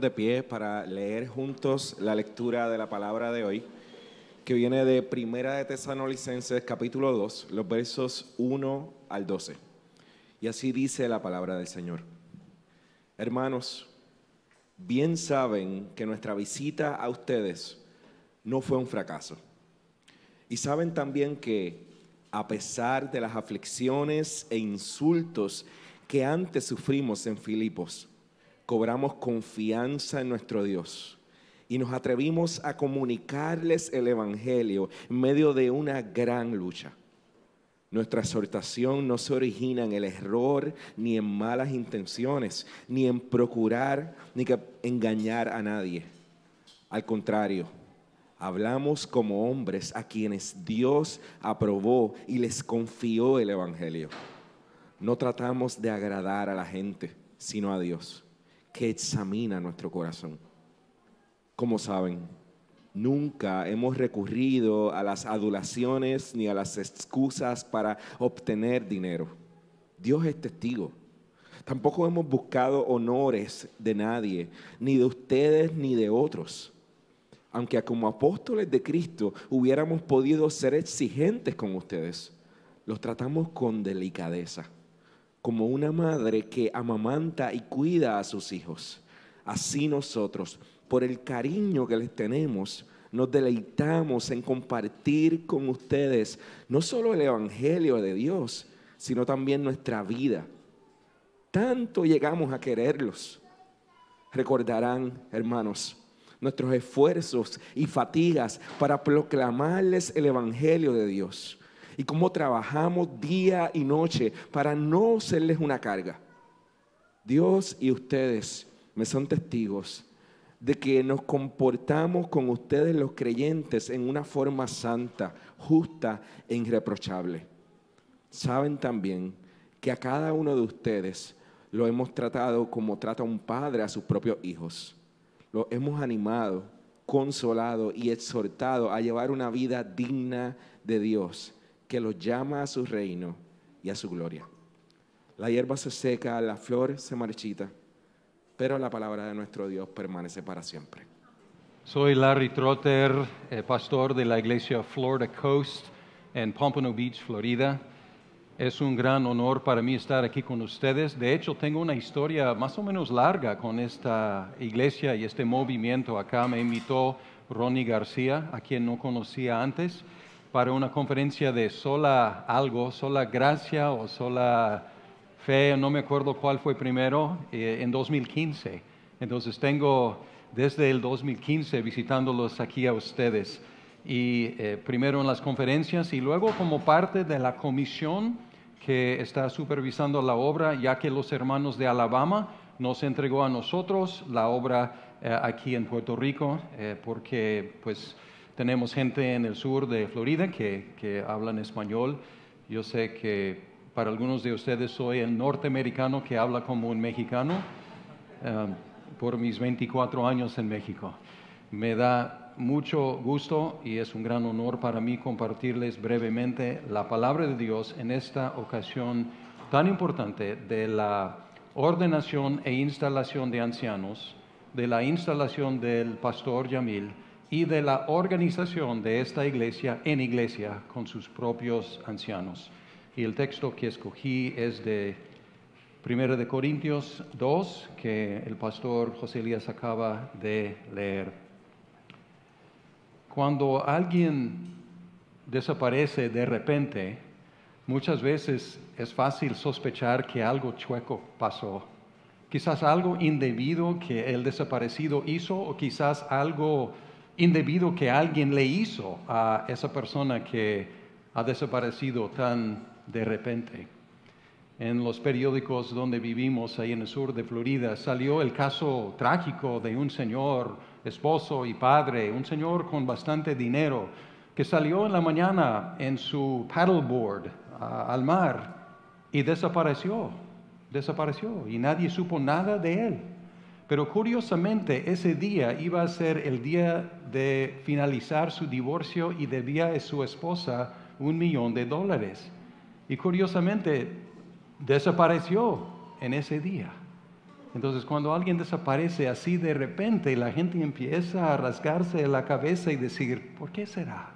de pie para leer juntos la lectura de la palabra de hoy, que viene de Primera de Tesanolicenses, capítulo 2, los versos 1 al 12. Y así dice la palabra del Señor. Hermanos, bien saben que nuestra visita a ustedes no fue un fracaso. Y saben también que, a pesar de las aflicciones e insultos que antes sufrimos en Filipos, cobramos confianza en nuestro Dios y nos atrevimos a comunicarles el Evangelio en medio de una gran lucha. Nuestra exhortación no se origina en el error, ni en malas intenciones, ni en procurar, ni engañar a nadie. Al contrario, hablamos como hombres a quienes Dios aprobó y les confió el Evangelio. No tratamos de agradar a la gente, sino a Dios que examina nuestro corazón. Como saben, nunca hemos recurrido a las adulaciones ni a las excusas para obtener dinero. Dios es testigo. Tampoco hemos buscado honores de nadie, ni de ustedes ni de otros. Aunque como apóstoles de Cristo hubiéramos podido ser exigentes con ustedes, los tratamos con delicadeza como una madre que amamanta y cuida a sus hijos. Así nosotros, por el cariño que les tenemos, nos deleitamos en compartir con ustedes no solo el Evangelio de Dios, sino también nuestra vida. Tanto llegamos a quererlos. Recordarán, hermanos, nuestros esfuerzos y fatigas para proclamarles el Evangelio de Dios y cómo trabajamos día y noche para no serles una carga. Dios y ustedes me son testigos de que nos comportamos con ustedes los creyentes en una forma santa, justa e irreprochable. Saben también que a cada uno de ustedes lo hemos tratado como trata un padre a sus propios hijos. Lo hemos animado, consolado y exhortado a llevar una vida digna de Dios que los llama a su reino y a su gloria. La hierba se seca, la flor se marchita, pero la palabra de nuestro Dios permanece para siempre. Soy Larry Trotter, eh, pastor de la iglesia Florida Coast en Pompano Beach, Florida. Es un gran honor para mí estar aquí con ustedes. De hecho, tengo una historia más o menos larga con esta iglesia y este movimiento. Acá me invitó Ronnie García, a quien no conocía antes para una conferencia de sola algo, sola gracia o sola fe, no me acuerdo cuál fue primero, eh, en 2015. Entonces tengo desde el 2015 visitándolos aquí a ustedes. Y eh, primero en las conferencias y luego como parte de la comisión que está supervisando la obra, ya que los hermanos de Alabama nos entregó a nosotros la obra eh, aquí en Puerto Rico, porque pues tenemos gente en el sur de Florida que, que hablan español. Yo sé que para algunos de ustedes soy el norteamericano que habla como un mexicano um, por mis 24 años en México. Me da mucho gusto y es un gran honor para mí compartirles brevemente la palabra de Dios en esta ocasión tan importante de la ordenación e instalación de ancianos, de la instalación del pastor Yamil y de la organización de esta iglesia en iglesia con sus propios ancianos. Y el texto que escogí es de 1 de Corintios 2, que el pastor José Elías acaba de leer. Cuando alguien desaparece de repente, muchas veces es fácil sospechar que algo chueco pasó. Quizás algo indebido que el desaparecido hizo o quizás algo indebido que alguien le hizo a esa persona que ha desaparecido tan de repente. En los periódicos donde vivimos, ahí en el sur de Florida, salió el caso trágico de un señor, esposo y padre, un señor con bastante dinero, que salió en la mañana en su paddleboard al mar y desapareció, desapareció y nadie supo nada de él. Pero curiosamente ese día iba a ser el día de finalizar su divorcio y debía a su esposa un millón de dólares. Y curiosamente desapareció en ese día. Entonces cuando alguien desaparece así de repente, la gente empieza a rasgarse la cabeza y decir, ¿por qué será?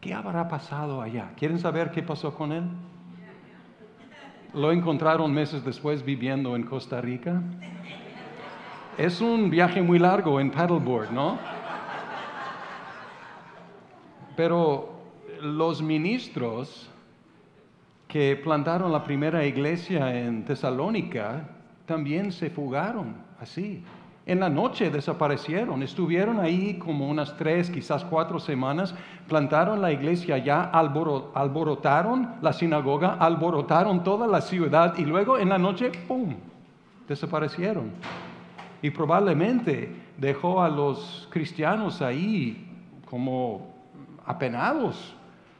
¿Qué habrá pasado allá? ¿Quieren saber qué pasó con él? Lo encontraron meses después viviendo en Costa Rica. Es un viaje muy largo en paddleboard, ¿no? Pero los ministros que plantaron la primera iglesia en Tesalónica también se fugaron así. En la noche desaparecieron, estuvieron ahí como unas tres, quizás cuatro semanas, plantaron la iglesia ya, alborotaron la sinagoga, alborotaron toda la ciudad y luego en la noche, ¡pum!, desaparecieron. Y probablemente dejó a los cristianos ahí como apenados,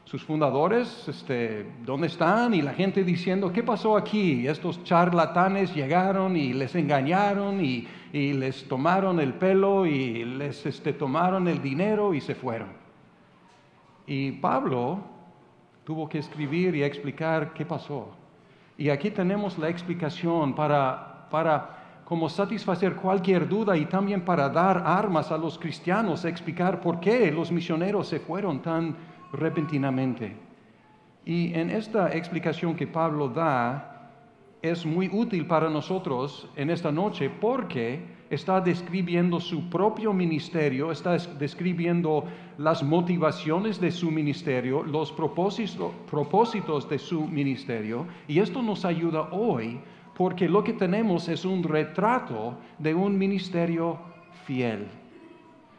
sus fundadores, este, ¿dónde están? Y la gente diciendo, ¿qué pasó aquí? Estos charlatanes llegaron y les engañaron y, les tomaron el pelo y les este, tomaron el dinero y se fueron. Y Pablo tuvo que escribir y explicar qué pasó. Y aquí tenemos la explicación para, para como satisfacer cualquier duda y también para dar armas a los cristianos, explicar por qué los misioneros se fueron tan repentinamente. Y en esta explicación que Pablo da, es muy útil para nosotros en esta noche porque está describiendo su propio ministerio, está describiendo las motivaciones de su ministerio, los propósitos, de su ministerio, y esto nos ayuda hoy porque lo que tenemos es un retrato de un ministerio fiel.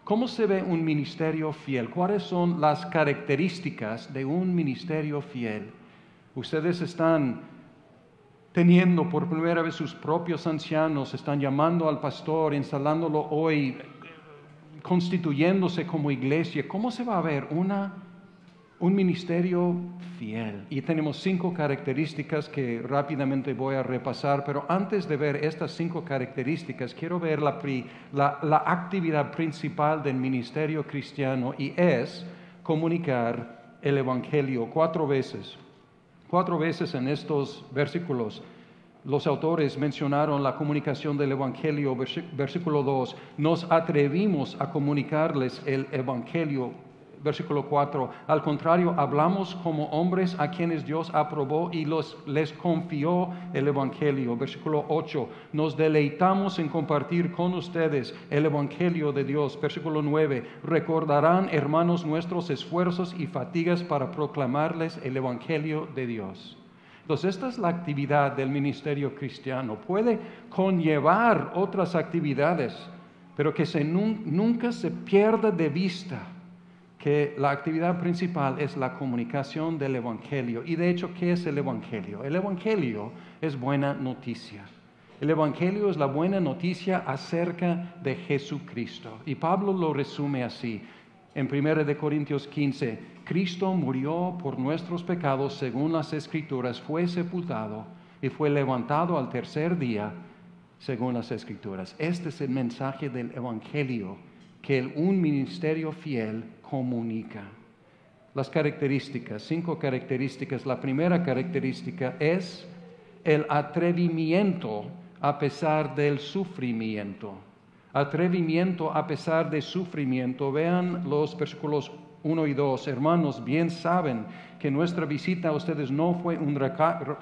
¿Cómo se ve un ministerio fiel? ¿Cuáles son las características de un ministerio fiel? Ustedes están teniendo por primera vez sus propios ancianos, están llamando al pastor, instalándolo hoy, constituyéndose como iglesia. ¿Cómo se va a ver una un ministerio fiel. Y tenemos cinco características que rápidamente voy a repasar, pero antes de ver estas cinco características, quiero ver la, la, actividad principal del ministerio cristiano y es comunicar el Evangelio cuatro veces. Cuatro veces en estos versículos los autores mencionaron la comunicación del Evangelio, versículo 2, nos atrevimos a comunicarles el Evangelio versículo 4, al contrario, hablamos como hombres a quienes Dios aprobó y los, les confió el Evangelio. Versículo 8, nos deleitamos en compartir con ustedes el Evangelio de Dios. Versículo 9, recordarán, hermanos, nuestros esfuerzos y fatigas para proclamarles el Evangelio de Dios. Entonces, esta es la actividad del ministerio cristiano. Puede conllevar otras actividades, pero que nunca se pierda de vista que la actividad principal es la comunicación del Evangelio. Y de hecho, ¿qué es el Evangelio? El Evangelio es buena noticia. El Evangelio es la buena noticia acerca de Jesucristo. Y Pablo lo resume así en 1 Corintios 15. Cristo murió por nuestros pecados según las Escrituras, fue sepultado y fue levantado al tercer día según las Escrituras. Este es el mensaje del Evangelio que un ministerio fiel comunica. Las características, cinco características. La primera característica es el atrevimiento a pesar del sufrimiento. Atrevimiento a pesar de sufrimiento. Vean los versículos 1 y 2. Hermanos, bien saben que nuestra visita a ustedes no fue un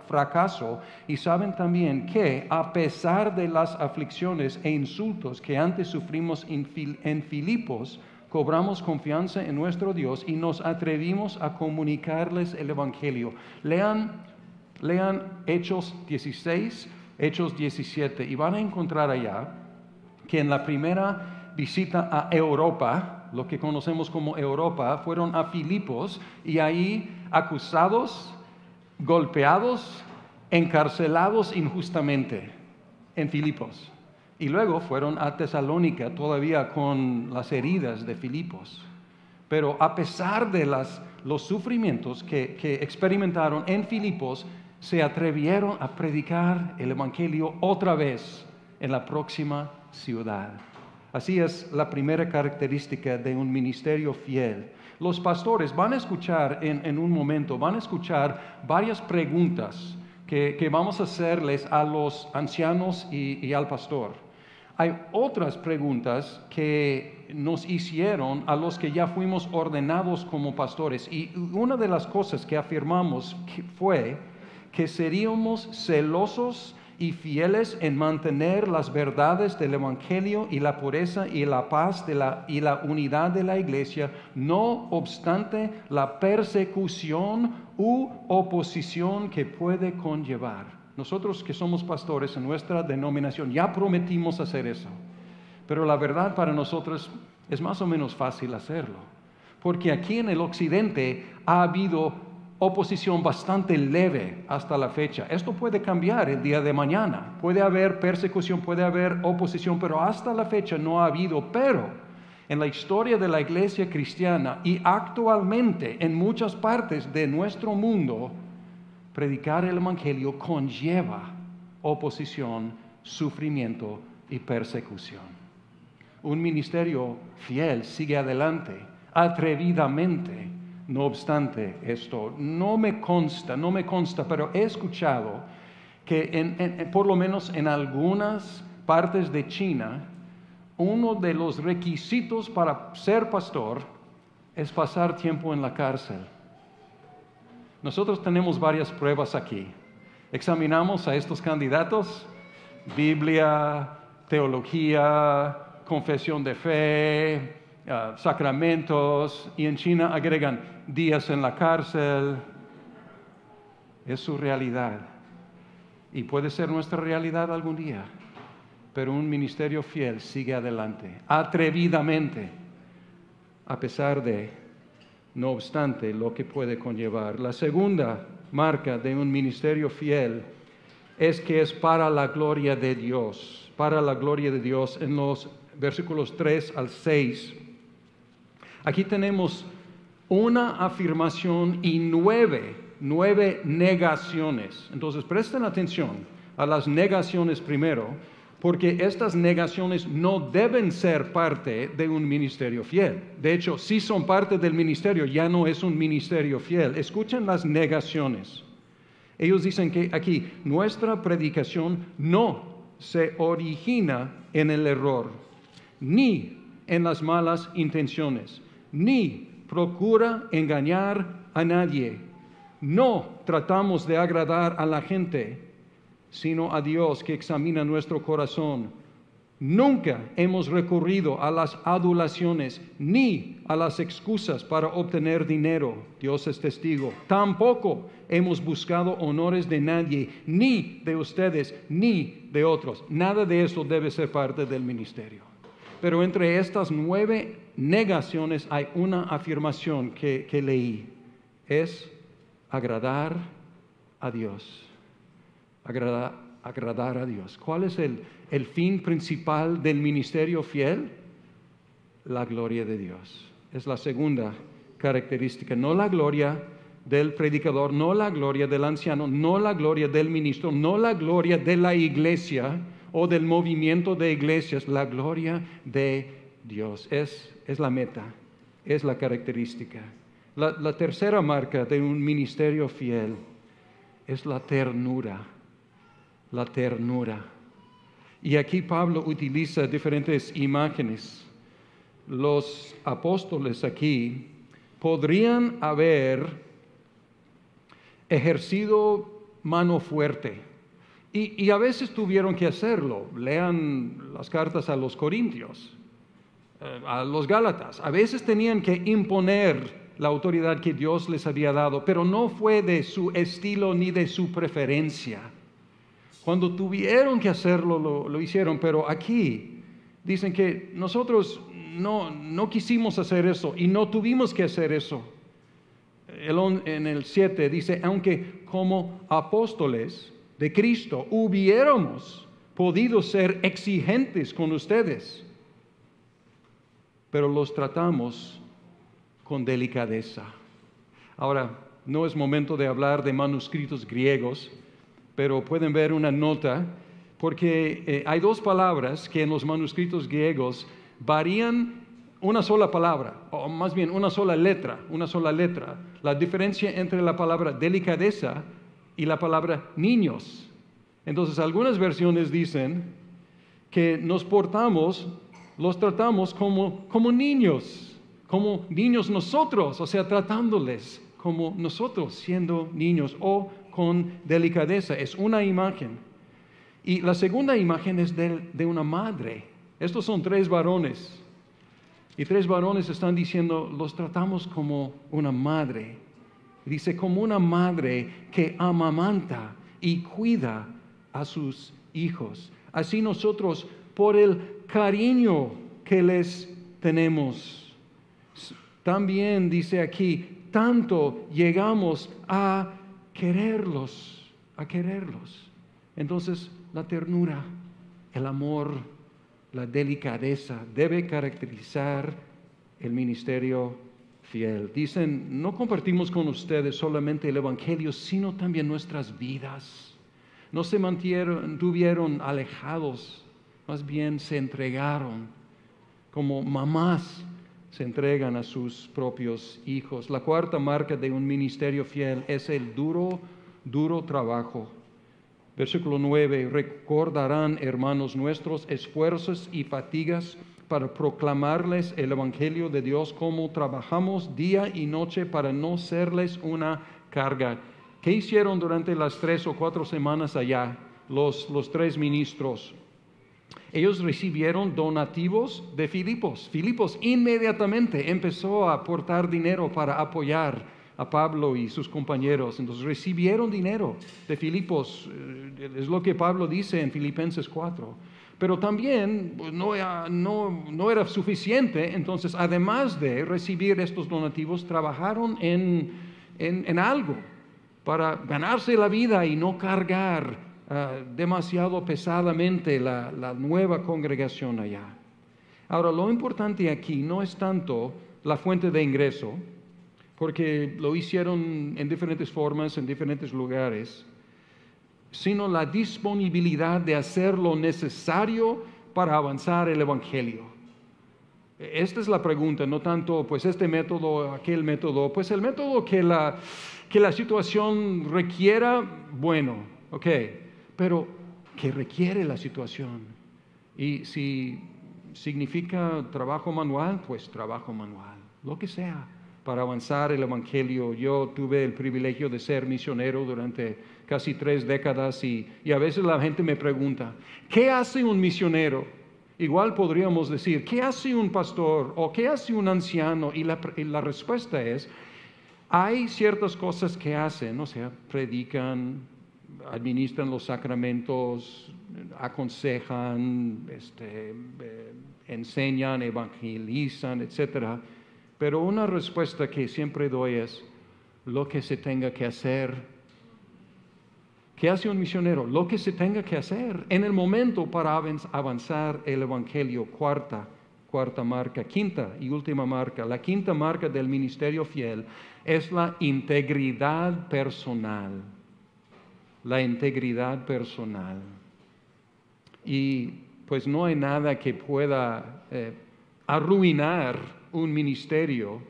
fracaso y saben también que a pesar de las aflicciones e insultos que antes sufrimos en Filipos, cobramos confianza en nuestro Dios y nos atrevimos a comunicarles el Evangelio. Lean, lean Hechos 16, Hechos 17 y van a encontrar allá que en la primera visita a Europa, lo que conocemos como Europa, fueron a Filipos y ahí acusados, golpeados, encarcelados injustamente en Filipos. Y luego fueron a Tesalónica todavía con las heridas de Filipos. Pero a pesar de los sufrimientos que, experimentaron en Filipos, se atrevieron a predicar el Evangelio otra vez en la próxima ciudad. Así es la primera característica de un ministerio fiel. Los pastores van a escuchar en, un momento, van a escuchar varias preguntas que, vamos a hacerles a los ancianos y al pastor. Hay otras preguntas que nos hicieron a los que ya fuimos ordenados como pastores. Y una de las cosas que afirmamos fue que seríamos celosos y fieles en mantener las verdades del Evangelio y la pureza y la paz y la unidad de la iglesia, no obstante la persecución u oposición que puede conllevar. Nosotros que somos pastores en nuestra denominación ya prometimos hacer eso, pero la verdad para nosotros es más o menos fácil hacerlo, porque aquí en el occidente ha habido oposición bastante leve hasta la fecha. Esto puede cambiar el día de mañana. Puede haber persecución, puede haber oposición, pero hasta la fecha no ha habido. Pero en la historia de la iglesia cristiana y actualmente en muchas partes de nuestro mundo, predicar el Evangelio conlleva oposición, sufrimiento y persecución. Un ministerio fiel sigue adelante, atrevidamente, no obstante esto, no me consta, no me consta, pero he escuchado que por lo menos en algunas partes de China, uno de los requisitos para ser pastor es pasar tiempo en la cárcel. Nosotros tenemos varias pruebas aquí. Examinamos a estos candidatos, Biblia, teología, confesión de fe, Ah, sacramentos y en China agregan días en la cárcel. Es su realidad. Y puede ser nuestra realidad algún día. Pero un ministerio fiel sigue adelante, atrevidamente, a pesar de, no obstante, lo que puede conllevar. La segunda marca de un ministerio fiel es que es para la gloria de Dios, para la gloria de Dios en los versículos 3 al 6 Aquí tenemos una afirmación y nueve, nueve negaciones. Entonces presten atención a las negaciones primero, porque estas negaciones no deben ser parte de un ministerio fiel. De hecho, si son parte del ministerio, ya no es un ministerio fiel. Escuchen las negaciones. Ellos dicen que aquí nuestra predicación no se origina en el error, ni en las malas intenciones ni procura engañar a nadie. No tratamos de agradar a la gente, sino a Dios que examina nuestro corazón. Nunca hemos recurrido a las adulaciones ni a las excusas para obtener dinero. Dios es testigo. Tampoco hemos buscado honores de nadie, ni de ustedes, ni de otros. Nada de eso debe ser parte del ministerio. Pero entre estas nueve negaciones hay una afirmación que, leí. Es agradar a Dios. Agradar a Dios. ¿Cuál es el, el fin principal del ministerio fiel? La gloria de Dios. Es la segunda característica. No la gloria del predicador, no la gloria del anciano, no la gloria del ministro, no la gloria de la iglesia o del movimiento de iglesias, la gloria de Dios. Es, es la meta, es la característica. La, la tercera marca de un ministerio fiel es la ternura, la ternura. Y aquí Pablo utiliza diferentes imágenes. Los apóstoles aquí podrían haber ejercido mano fuerte y, a veces tuvieron que hacerlo. Lean las cartas a los Corintios, eh, a los Gálatas. A veces tenían que imponer la autoridad que Dios les había dado, pero no fue de su estilo ni de su preferencia. Cuando tuvieron que hacerlo, lo, hicieron, pero aquí dicen que nosotros no, no quisimos hacer eso y no tuvimos que hacer eso. en el 7 dice, aunque como apóstoles, de Cristo, hubiéramos podido ser exigentes con ustedes, pero los tratamos con delicadeza. Ahora, no es momento de hablar de manuscritos griegos, pero pueden ver una nota, porque eh, hay dos palabras que en los manuscritos griegos varían una sola palabra, o más bien una sola letra, una sola letra. La diferencia entre la palabra delicadeza y la palabra niños. Entonces algunas versiones dicen que nos portamos, los tratamos como, como niños, como niños nosotros, o sea, tratándoles como nosotros siendo niños o con delicadeza. Es una imagen. Y la segunda imagen es de, de una madre. Estos son tres varones. Y tres varones están diciendo, los tratamos como una madre. Dice, como una madre que amamanta y cuida a sus hijos. Así nosotros, por el cariño que les tenemos, también dice aquí, tanto llegamos a quererlos, a quererlos. Entonces, la ternura, el amor, la delicadeza debe caracterizar el ministerio fiel. Dicen, no compartimos con ustedes solamente el Evangelio, sino también nuestras vidas. No se mantuvieron alejados, más bien se entregaron como mamás se entregan a sus propios hijos. La cuarta marca de un ministerio fiel es el duro, duro trabajo. Versículo 9, recordarán, hermanos nuestros, esfuerzos y fatigas para proclamarles el Evangelio de Dios, como trabajamos día y noche para no serles una carga. ¿Qué hicieron durante las tres o cuatro semanas allá los, los tres ministros? Ellos recibieron donativos de Filipos. Filipos inmediatamente empezó a aportar dinero para apoyar a Pablo y sus compañeros. Entonces recibieron dinero de Filipos. Eh, es lo que Pablo dice en Filipenses 4. Pero también pues, no, no, era suficiente. Entonces, además de recibir estos donativos, trabajaron en, en algo para ganarse la vida y no cargar Ah, demasiado pesadamente la, la nueva congregación allá. Ahora, lo importante aquí no es tanto la fuente de ingreso, porque lo hicieron en diferentes formas, en diferentes lugares, sino la disponibilidad de hacer lo necesario para avanzar el Evangelio. Esta es la pregunta, no tanto pues este método, aquel método, pues el método que la, que la situación requiera, bueno, ok, pero que requiere la situación. Y si significa trabajo manual, pues trabajo manual, lo que sea, para avanzar el Evangelio. Yo tuve el privilegio de ser misionero durante casi tres décadas y, a veces la gente me pregunta, ¿qué hace un misionero? Igual podríamos decir, ¿qué hace un pastor o qué hace un anciano? Y la, y la respuesta es, hay ciertas cosas que hacen, o sea, predican, administran los sacramentos, aconsejan, este, eh, enseñan, evangelizan, etc. Pero una respuesta que siempre doy es lo que se tenga que hacer. ¿Qué hace un misionero? Lo que se tenga que hacer en el momento para avanzar el Evangelio. Cuarta, cuarta marca. Quinta y última marca. La quinta marca del ministerio fiel es la integridad personal la integridad personal. Y pues no hay nada que pueda eh, arruinar un ministerio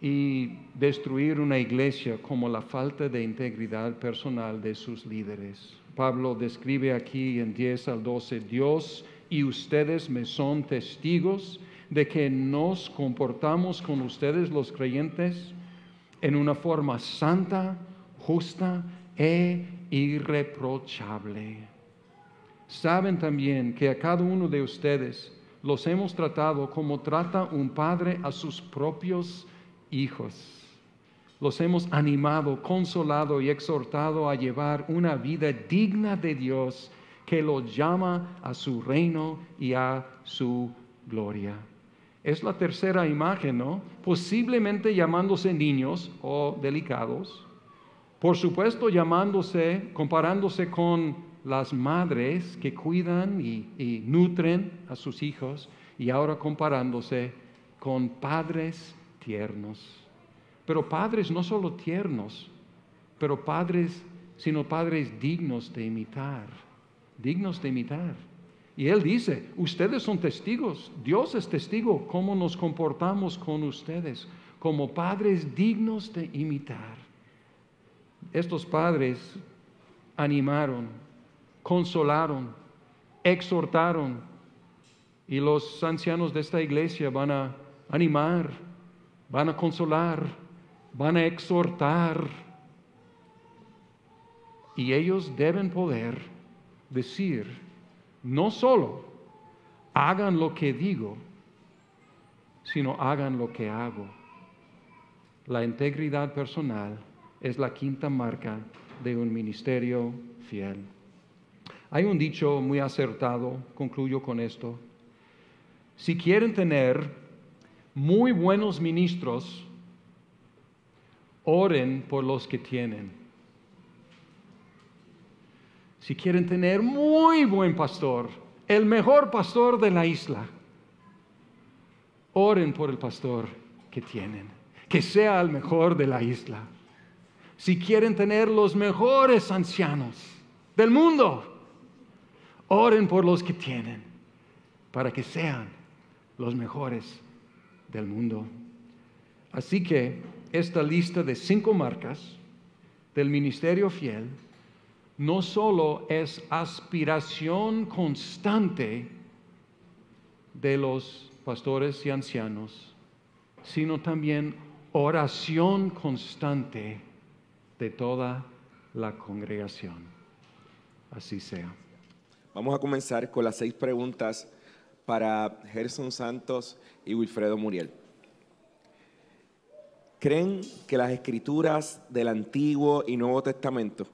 y destruir una iglesia como la falta de integridad personal de sus líderes. Pablo describe aquí en 10 al 12, Dios y ustedes me son testigos de que nos comportamos con ustedes los creyentes en una forma santa, justa e irreprochable. Saben también que a cada uno de ustedes los hemos tratado como trata un padre a sus propios hijos. Los hemos animado, consolado y exhortado a llevar una vida digna de Dios que los llama a su reino y a su gloria. Es la tercera imagen, ¿no? Posiblemente llamándose niños o delicados, por supuesto, llamándose, comparándose con las madres que cuidan y, nutren a sus hijos y ahora comparándose con padres tiernos. Pero padres no solo tiernos, pero padres, sino padres dignos de imitar, dignos de imitar. Y él dice, ustedes son testigos, Dios es testigo, cómo nos comportamos con ustedes como padres dignos de imitar. Estos padres animaron, consolaron, exhortaron y los ancianos de esta iglesia van a animar, van a consolar, van a exhortar. Y ellos deben poder decir, no solo hagan lo que digo, sino hagan lo que hago. La integridad personal es la quinta marca de un ministerio fiel. Hay un dicho muy acertado, concluyo con esto. Si quieren tener muy buenos ministros, oren por los que tienen. Si quieren tener muy buen pastor, el mejor pastor de la isla, oren por el pastor que tienen, que sea el mejor de la isla. Si quieren tener los mejores ancianos del mundo, oren por los que tienen, para que sean los mejores del mundo. Así que esta lista de cinco marcas del ministerio fiel no solo es aspiración constante de los pastores y ancianos, sino también oración constante de toda la congregación. Así sea. Vamos a comenzar con las seis preguntas para Gerson Santos y Wilfredo Muriel. ¿Creen que las escrituras del Antiguo y Nuevo Testamento,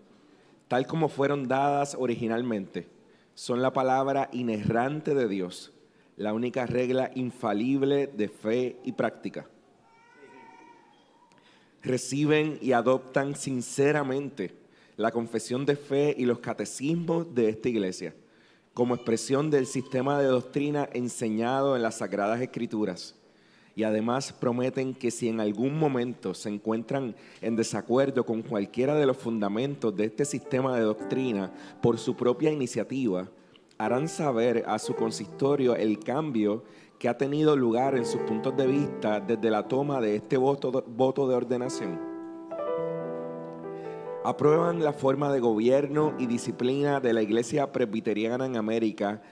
tal como fueron dadas originalmente, son la palabra inerrante de Dios, la única regla infalible de fe y práctica? Reciben y adoptan sinceramente la confesión de fe y los catecismos de esta iglesia como expresión del sistema de doctrina enseñado en las Sagradas Escrituras. Y además prometen que si en algún momento se encuentran en desacuerdo con cualquiera de los fundamentos de este sistema de doctrina por su propia iniciativa, harán saber a su consistorio el cambio que ha tenido lugar en sus puntos de vista desde la toma de este voto, de ordenación aprueban la forma de gobierno y disciplina de la Iglesia Presbiteriana en América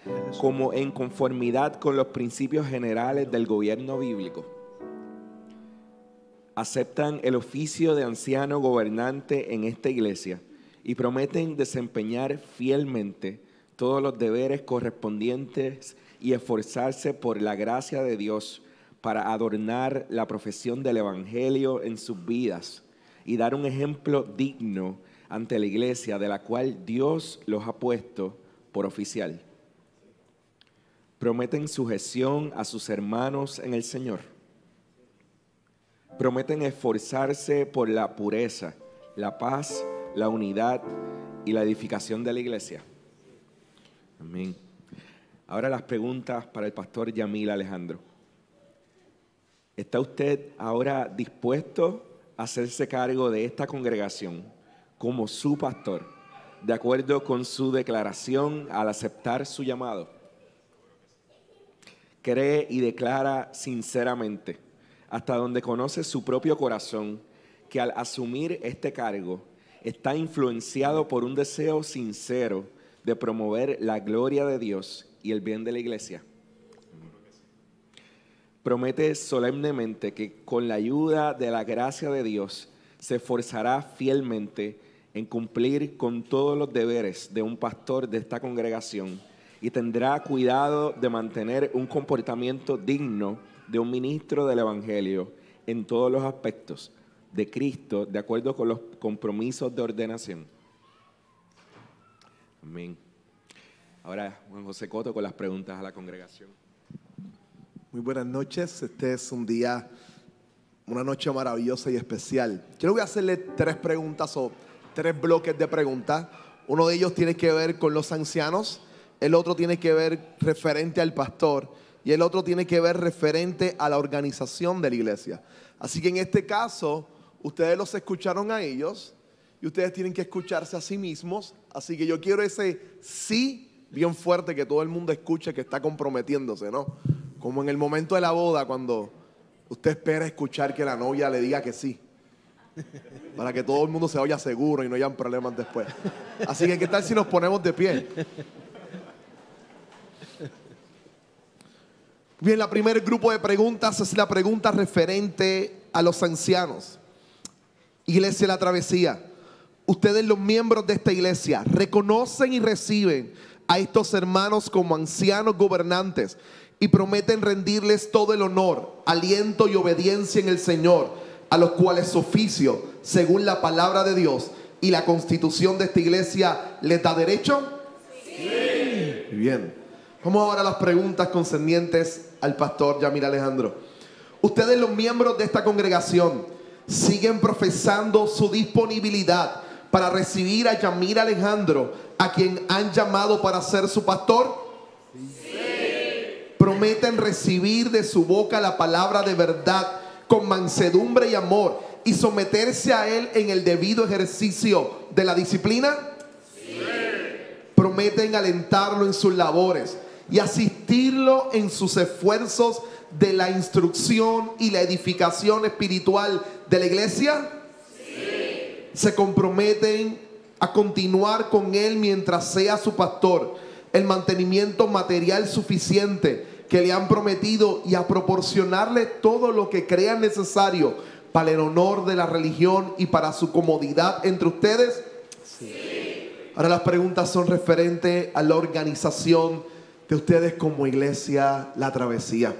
como en conformidad con los principios generales del gobierno bíblico. Aceptan el oficio de anciano gobernante en esta iglesia y prometen desempeñar fielmente todos los deberes correspondientes y esforzarse por la gracia de Dios para adornar la profesión del Evangelio en sus vidas y dar un ejemplo digno ante la iglesia de la cual Dios los ha puesto por oficial. Prometen sujeción a sus hermanos en el Señor. Prometen esforzarse por la pureza, la paz, la unidad y la edificación de la iglesia. Amén. Ahora las preguntas para el pastor Yamil Alejandro. ¿Está usted ahora dispuesto hacerse cargo de esta congregación como su pastor, de acuerdo con su declaración al aceptar su llamado. Cree y declara sinceramente, hasta donde conoce su propio corazón, que al asumir este cargo está influenciado por un deseo sincero de promover la gloria de Dios y el bien de la iglesia promete solemnemente que con la ayuda de la gracia de Dios se esforzará fielmente en cumplir con todos los deberes de un pastor de esta congregación y tendrá cuidado de mantener un comportamiento digno de un ministro del Evangelio en todos los aspectos de Cristo, de acuerdo con los compromisos de ordenación. Amén. Ahora, Juan José Coto con las preguntas a la congregación. Muy buenas noches. Este es un día, una noche maravillosa y especial. Quiero voy a hacerle tres preguntas o tres bloques de preguntas. Uno de ellos tiene que ver con los ancianos, el otro tiene que ver referente al pastor y el otro tiene que ver referente a la organización de la iglesia. Así que en este caso, ustedes los escucharon a ellos y ustedes tienen que escucharse a sí mismos. Así que yo quiero ese sí bien fuerte que todo el mundo escuche que está comprometiéndose, ¿no? Como en el momento de la boda, cuando usted espera escuchar que la novia le diga que sí. Para que todo el mundo se vaya seguro y no hayan problemas después. Así que, ¿qué tal si nos ponemos de pie? Bien, la primer grupo de preguntas es la pregunta referente a los ancianos. Iglesia La Travesía, ustedes los miembros de esta iglesia reconocen y reciben a estos hermanos como ancianos gobernantes y prometen rendirles todo el honor, aliento y obediencia en el Señor, a los cuales su oficio, según la palabra de Dios y la constitución de esta iglesia, les da derecho. Sí. Bien. Vamos ahora a las preguntas concernientes al pastor Yamir Alejandro. Ustedes los miembros de esta congregación siguen profesando su disponibilidad para recibir a Yamir Alejandro, a quien han llamado para ser su pastor? Prometen recibir de su boca la palabra de verdad con mansedumbre y amor y someterse a él en el debido ejercicio de la disciplina? Sí. Prometen alentarlo en sus labores y asistirlo en sus esfuerzos de la instrucción y la edificación espiritual de la iglesia? Se comprometen a continuar con él mientras sea su pastor, el mantenimiento material suficiente que le han prometido y a proporcionarle todo lo que crean necesario para el honor de la religión y para su comodidad entre ustedes. Sí. Ahora las preguntas son referentes a la organización de ustedes como iglesia La Travesía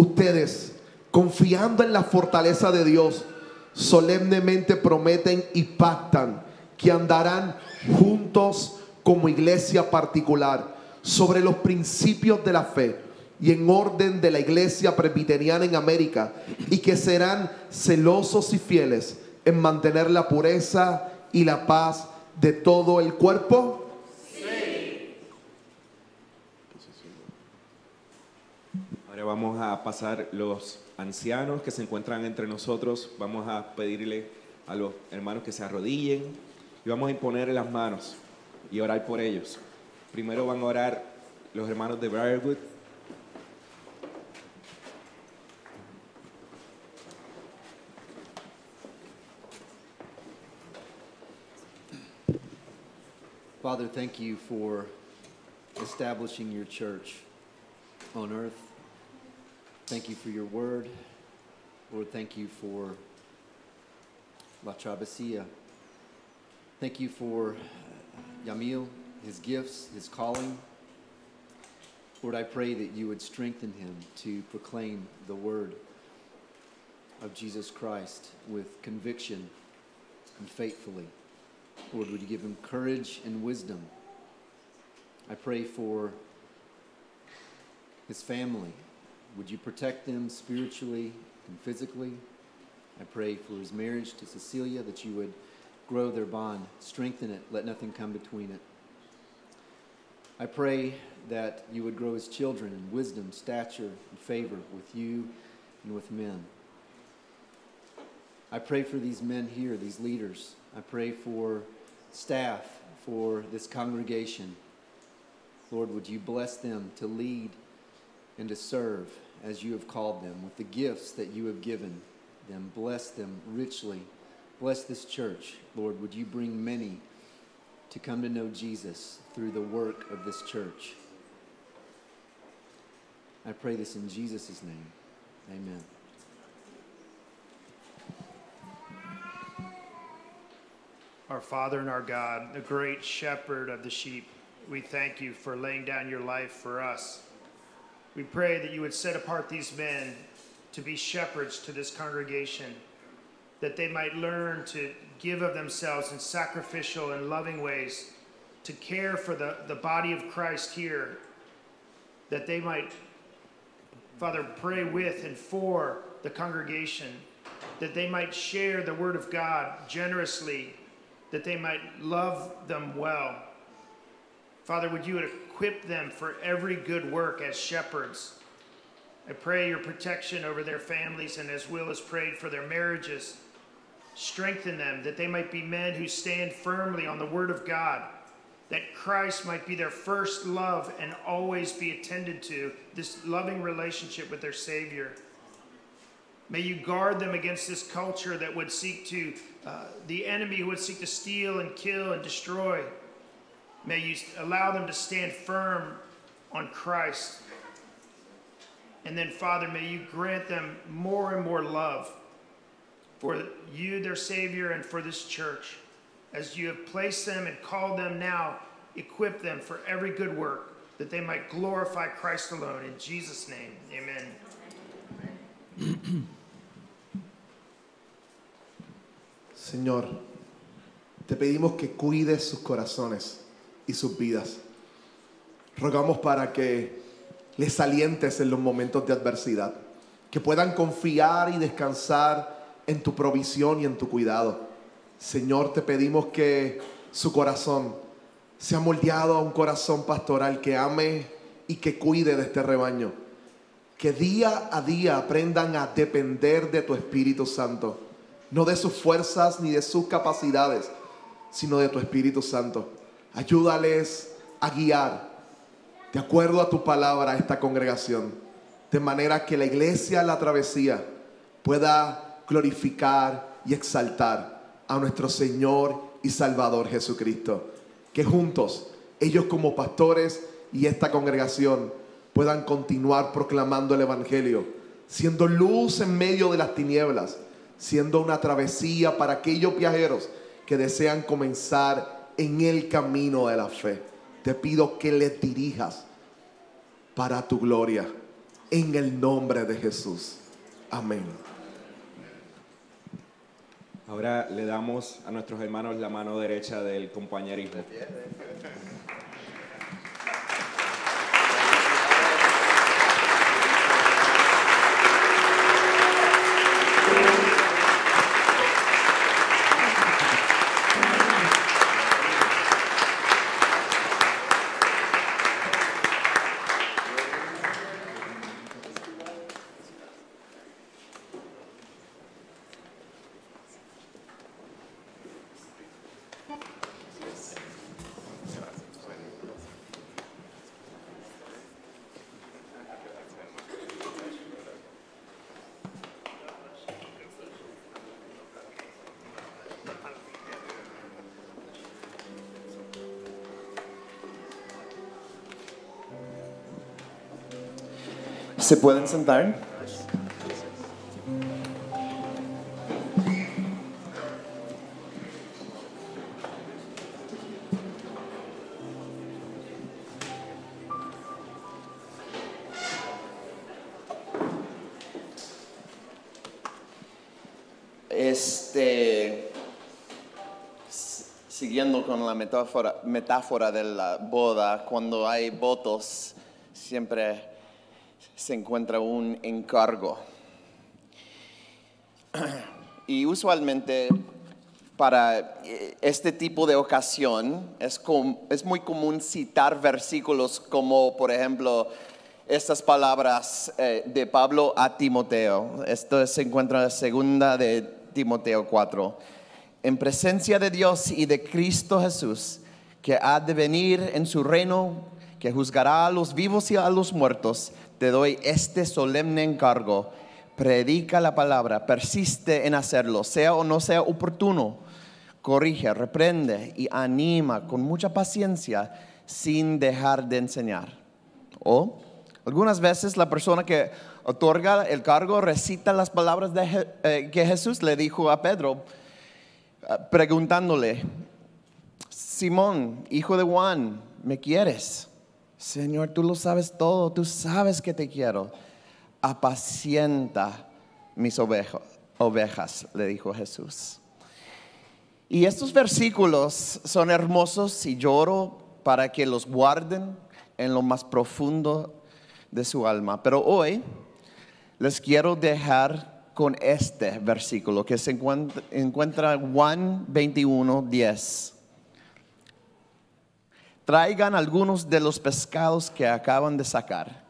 ustedes, confiando en la fortaleza de Dios, solemnemente prometen y pactan que andarán juntos como iglesia particular sobre los principios de la fe y en orden de la iglesia presbiteriana en América y que serán celosos y fieles en mantener la pureza y la paz de todo el cuerpo? A pasar los ancianos que se encuentran entre nosotros, vamos a pedirle a los hermanos que se arrodillen y vamos a imponer las manos y orar por ellos. Primero van a orar los hermanos de Briarwood. Father, thank you for establishing your church on earth. Thank you for your word. Lord, thank you for La Travesia. Thank you for uh, Yamil, his gifts, his calling. Lord, I pray that you would strengthen him to proclaim the word of Jesus Christ with conviction and faithfully. Lord, would you give him courage and wisdom? I pray for his family, would you protect them spiritually and physically? I pray for his marriage to Cecilia that you would grow their bond, strengthen it, let nothing come between it. I pray that you would grow his children in wisdom, stature, and favor with you and with men. I pray for these men here, these leaders. I pray for staff, for this congregation. Lord, would you bless them to lead and to serve as you have called them with the gifts that you have given them. Bless them richly. Bless this church. Lord, would you bring many to come to know Jesus through the work of this church? I pray this in Jesus' name. Amen. Our Father and our God, the great shepherd of the sheep, we thank you for laying down your life for us. We pray that you would set apart these men to be shepherds to this congregation, that they might learn to give of themselves in sacrificial and loving ways, to care for the, the body of Christ here, that they might, Father, pray with and for the congregation, that they might share the word of God generously, that they might love them well. Father, would you equip them for every good work as shepherds. I pray your protection over their families and as Will has prayed for their marriages. Strengthen them that they might be men who stand firmly on the word of God, that Christ might be their first love and always be attended to, this loving relationship with their Savior. May you guard them against this culture that would seek to, uh, the enemy who would seek to steal and kill and destroy. May you allow them to stand firm on Christ. And then, Father, may you grant them more and more love for you, their Savior, and for this church. As you have placed them and called them now, equip them for every good work, that they might glorify Christ alone. In Jesus' name, amen. Señor, te pedimos que cuides sus corazones y sus vidas. Rogamos para que les alientes en los momentos de adversidad, que puedan confiar y descansar en tu provisión y en tu cuidado. Señor, te pedimos que su corazón sea moldeado a un corazón pastoral que ame y que cuide de este rebaño. Que día a día aprendan a depender de tu Espíritu Santo, no de sus fuerzas ni de sus capacidades, sino de tu Espíritu Santo. Ayúdales a guiar de acuerdo a tu palabra a esta congregación, de manera que la iglesia, la travesía, pueda glorificar y exaltar a nuestro Señor y Salvador Jesucristo. Que juntos, ellos como pastores y esta congregación, puedan continuar proclamando el Evangelio, siendo luz en medio de las tinieblas, siendo una travesía para aquellos viajeros que desean comenzar en el camino de la fe. Te pido que les dirijas para tu gloria, en el nombre de Jesús. Amén. Ahora le damos a nuestros hermanos la mano derecha del compañerismo. ¿Se pueden sentar? Este, siguiendo con la metáfora, metáfora de la boda, cuando hay votos, siempre se encuentra un encargo. Y usualmente para eh, este tipo de ocasión es, muy común citar versículos como, por ejemplo, estas palabras eh, de Pablo a Timoteo. Esto se encuentra en segunda de Timoteo 4. En presencia de Dios y de Cristo Jesús, que ha de venir en su reino, que juzgará a los vivos y a los muertos, te doy este solemne encargo. Predica la palabra, persiste en hacerlo, sea o no sea oportuno. Corrige, reprende y anima con mucha paciencia sin dejar de enseñar. O algunas veces la persona que otorga el cargo recita las palabras de eh, que Jesús le dijo a Pedro, eh, preguntándole, Simón, hijo de Juan, ¿me quieres? Señor, tú lo sabes todo, tú sabes que te quiero. Apacienta mis ovejas, le dijo Jesús. Y estos versículos son hermosos y lloro para que los guarden en lo más profundo de su alma. Pero hoy les quiero dejar con este versículo que se encuentra, encuentra en Juan 21, 10. Traigan algunos de los pescados que acaban de sacar,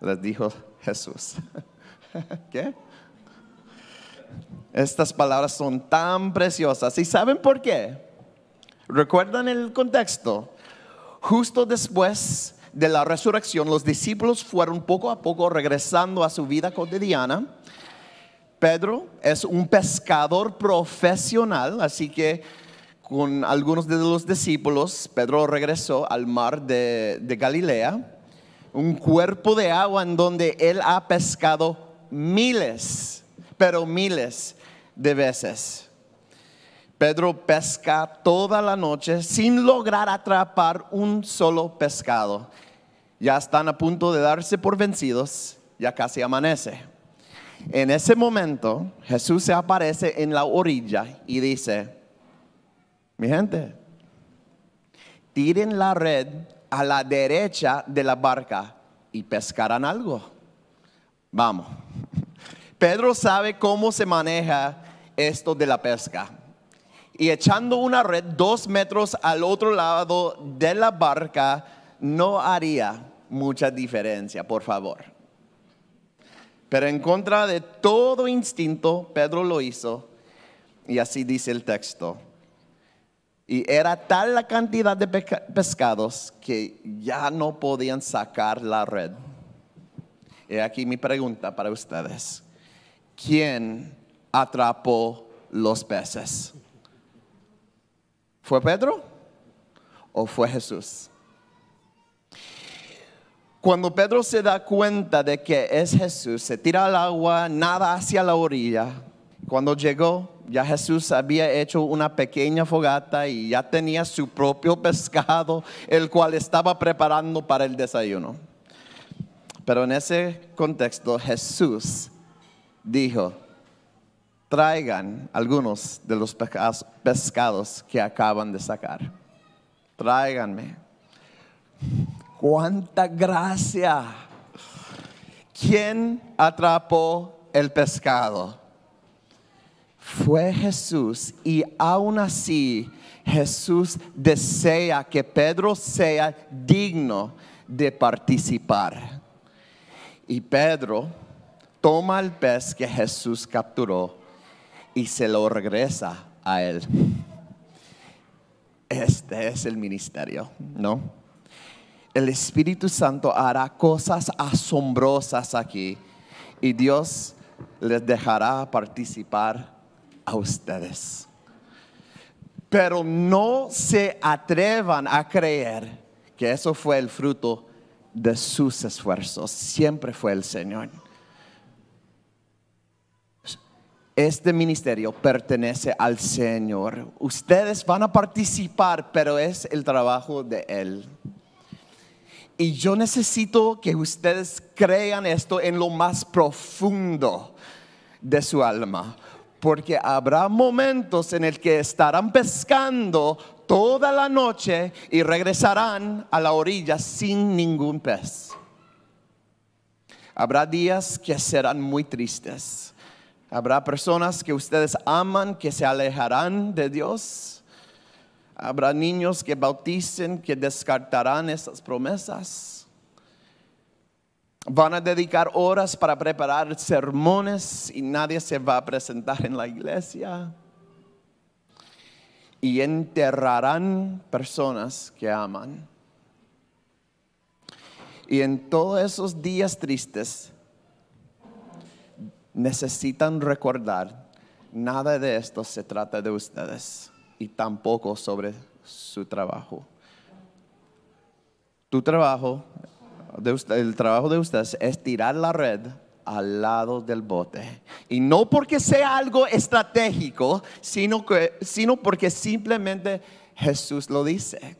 les dijo Jesús. ¿Qué? Estas palabras son tan preciosas. ¿Y saben por qué? ¿Recuerdan el contexto? Justo después de la resurrección, los discípulos fueron poco a poco regresando a su vida cotidiana Pedro es un pescador profesional, así que con algunos de los discípulos, Pedro regresó al mar de, Galilea, un cuerpo de agua en donde él ha pescado miles, pero miles de veces. Pedro pesca toda la noche sin lograr atrapar un solo pescado. Ya están a punto de darse por vencidos, ya casi amanece. En ese momento Jesús se aparece en la orilla y dice, mi gente, tiren la red a la derecha de la barca y pescarán algo. Vamos. Pedro sabe cómo se maneja esto de la pesca. Y echando una red dos metros al otro lado de la barca no haría mucha diferencia, por favor. Pero en contra de todo instinto, Pedro lo hizo. Y así dice el texto. Y era tal la cantidad de pescados que ya no podían sacar la red. Y aquí mi pregunta para ustedes. ¿Quién atrapó los peces? ¿Fue Pedro o fue Jesús? Cuando Pedro se da cuenta de que es Jesús, se tira al agua, nada hacia la orilla. Cuando llegó, ya Jesús había hecho una pequeña fogata y ya tenía su propio pescado, el cual estaba preparando para el desayuno. Pero en ese contexto Jesús dijo, traigan algunos de los pescados que acaban de sacar. Tráiganme cuánta gracia. ¿Quién atrapó el pescado? Fue Jesús y aún así Jesús desea que Pedro sea digno de participar. Y Pedro toma el pez que Jesús capturó y se lo regresa a él. Este es el ministerio, ¿no? el Espíritu Santo hará cosas asombrosas aquí y Dios les dejará participar a ustedes. Pero no se atrevan a creer que eso fue el fruto de sus esfuerzos. Siempre fue el Señor. Este ministerio pertenece al Señor. Ustedes van a participar, pero es el trabajo de Él. Y yo necesito que ustedes crean esto en lo más profundo de su alma, porque habrá momentos en el que estarán pescando toda la noche y regresarán a la orilla sin ningún pez. Habrá días que serán muy tristes. Habrá personas que ustedes aman que se alejarán de Dios Habrá niños que bauticen, que descartarán esas promesas. Van a dedicar horas para preparar sermones y nadie se va a presentar en la iglesia. Y enterrarán personas que aman. Y en todos esos días tristes necesitan recordar, nada de esto se trata de ustedes y tampoco sobre su trabajo. Tu trabajo, el trabajo de ustedes es tirar la red al lado del bote. Y no porque sea algo estratégico, sino, que, sino porque simplemente Jesús lo dice.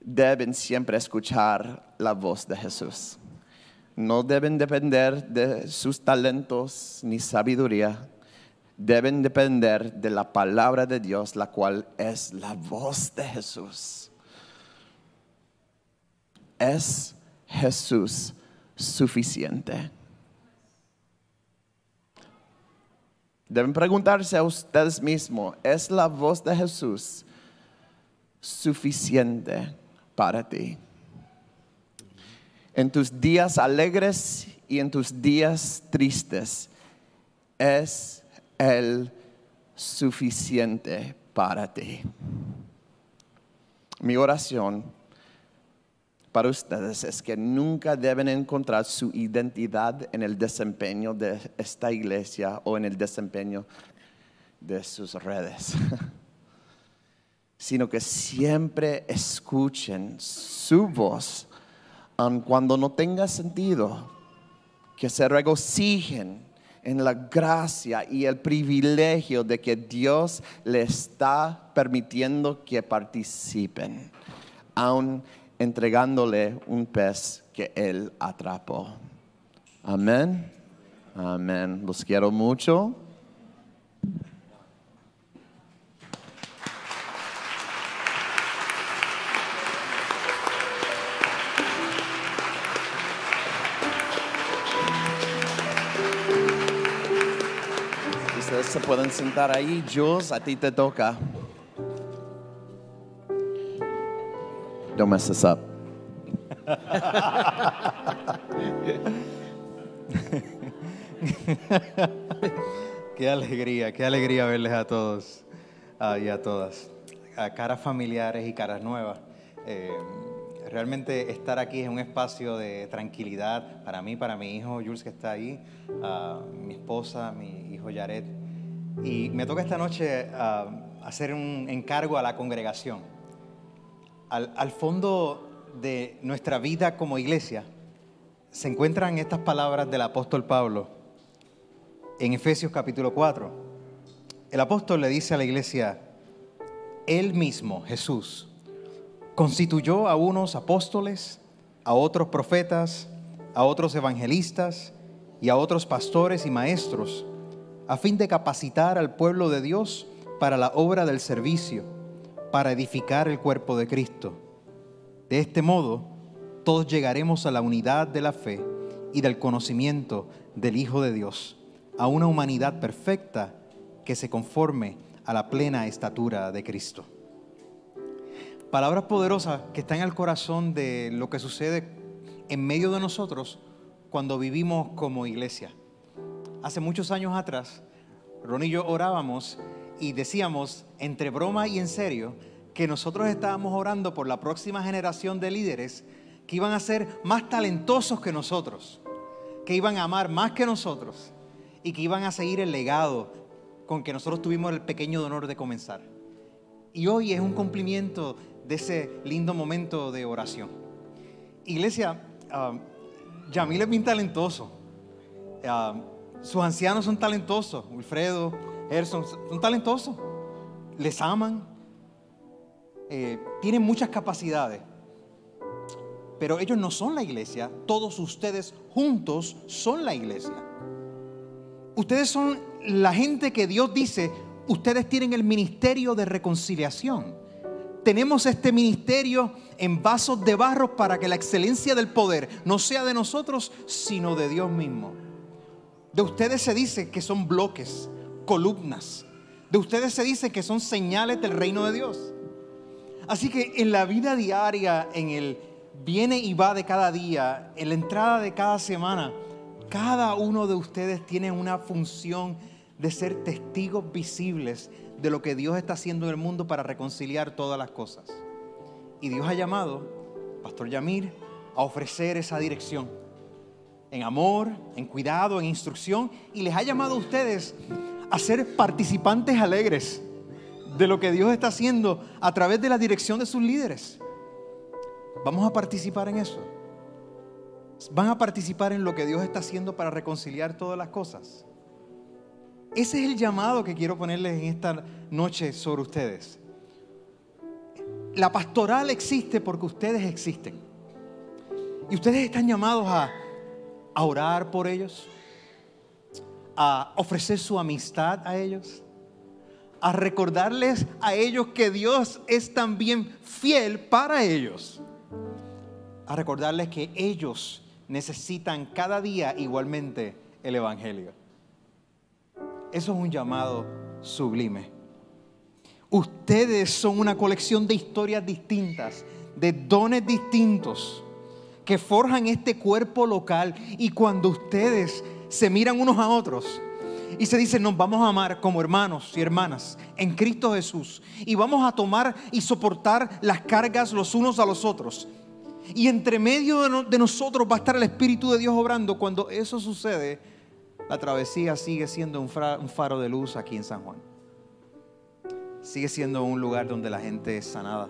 Deben siempre escuchar la voz de Jesús. No deben depender de sus talentos ni sabiduría deben depender de la palabra de Dios, la cual es la voz de Jesús. ¿Es Jesús suficiente? Deben preguntarse a ustedes mismos, ¿es la voz de Jesús suficiente para ti? En tus días alegres y en tus días tristes, ¿es el suficiente para ti. Mi oración para ustedes es que nunca deben encontrar su identidad en el desempeño de esta iglesia o en el desempeño de sus redes, sino que siempre escuchen su voz, aun cuando no tenga sentido, que se regocijen en la gracia y el privilegio de que Dios le está permitiendo que participen, aun entregándole un pez que él atrapó. Amén. Amén. Los quiero mucho. Ustedes se pueden sentar ahí. Jules, a ti te toca. Don't mess this up. Qué alegría, qué alegría verles a todos ah, y a todas. A caras familiares y caras nuevas. Eh, realmente estar aquí es un espacio de tranquilidad para mí, para mi hijo Jules que está ahí, ah, mi esposa, mi hijo Yaret. Y me toca esta noche ah, hacer un encargo a la congregación. Al, fondo de nuestra vida como iglesia se encuentran estas palabras del apóstol Pablo en Efesios capítulo 4. El apóstol le dice a la iglesia, Él mismo, Jesús, constituyó a unos apóstoles, a otros profetas, a otros evangelistas y a otros pastores y maestros, a fin de capacitar al pueblo de Dios para la obra del servicio, para edificar el cuerpo de Cristo. De este modo, todos llegaremos a la unidad de la fe y del conocimiento del Hijo de Dios a una humanidad perfecta que se conforme a la plena estatura de Cristo. Palabras poderosas que están en el corazón de lo que sucede en medio de nosotros cuando vivimos como iglesia. Hace muchos años atrás, Ron y yo orábamos y decíamos, entre broma y en serio, que nosotros estábamos orando por la próxima generación de líderes que iban a ser más talentosos que nosotros, que iban a amar más que nosotros y que iban a seguir el legado con que nosotros tuvimos el pequeño honor de comenzar. Y hoy es un cumplimiento de ese lindo momento de oración. Iglesia, uh, Yamil es bien talentoso. Ah, sus ancianos son talentosos. Wilfredo, Gerson, son talentosos. Les aman. Eh, tienen muchas capacidades. Pero ellos no son la iglesia. Todos ustedes juntos son la iglesia. Ustedes son la gente que Dios dice, ustedes tienen el ministerio de reconciliación. Tenemos este ministerio en vasos de barro para que la excelencia del poder no sea de nosotros, sino de Dios mismo. De ustedes se dice que son bloques, columnas. De ustedes se dice que son señales del reino de Dios. Así que en la vida diaria, en el viene y va de cada día, en la entrada de cada semana, cada uno de ustedes tiene una función de ser testigos visibles de lo que Dios está haciendo en el mundo para reconciliar todas las cosas. Y Dios ha llamado, Pastor Yamir, a ofrecer esa dirección. En amor, en cuidado, en instrucción. Y les ha llamado a ustedes a ser participantes alegres de lo que Dios está haciendo a través de la dirección de sus líderes. Vamos a participar en eso van a participar en lo que Dios está haciendo para reconciliar todas las cosas. Ese es el llamado que quiero ponerles en esta noche sobre ustedes. La pastoral existe porque ustedes existen. Y ustedes están llamados a, a orar por ellos, a ofrecer su amistad a ellos, a recordarles a ellos que Dios es también fiel para ellos, a recordarles que ellos necesitan cada día igualmente el Evangelio. Eso es un llamado sublime. Ustedes son una colección de historias distintas, de dones distintos, que forjan este cuerpo local y cuando ustedes se miran unos a otros y se dicen, nos vamos a amar como hermanos y hermanas en Cristo Jesús y vamos a tomar y soportar las cargas los unos a los otros Y entre medio de, no- de nosotros va a estar el Espíritu de Dios obrando. Cuando eso sucede, la travesía sigue siendo un faro de luz aquí en San Juan. Sigue siendo un lugar donde la gente es sanada.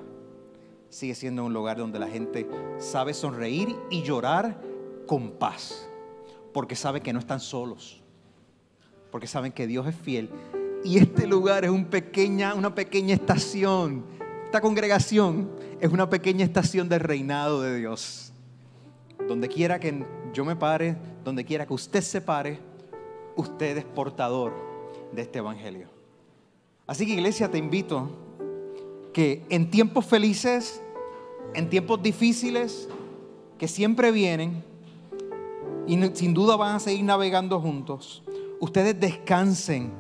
Sigue siendo un lugar donde la gente sabe sonreír y llorar con paz. Porque sabe que no están solos. Porque saben que Dios es fiel. Y este lugar es pequeña, una pequeña estación. Esta congregación es una pequeña estación del reinado de Dios. Donde quiera que yo me pare, donde quiera que usted se pare, usted es portador de este evangelio. Así que iglesia, te invito que en tiempos felices, en tiempos difíciles, que siempre vienen, y sin duda van a seguir navegando juntos, ustedes descansen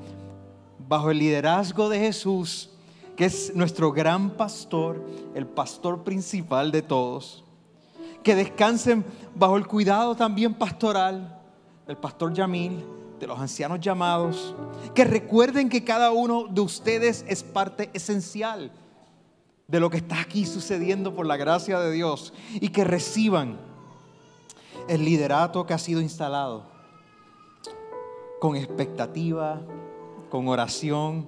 bajo el liderazgo de Jesús, que es nuestro gran pastor, el pastor principal de todos. Que descansen bajo el cuidado también pastoral del pastor Yamil, de los ancianos llamados. Que recuerden que cada uno de ustedes es parte esencial de lo que está aquí sucediendo por la gracia de Dios y que reciban el liderato que ha sido instalado con expectativa, con oración,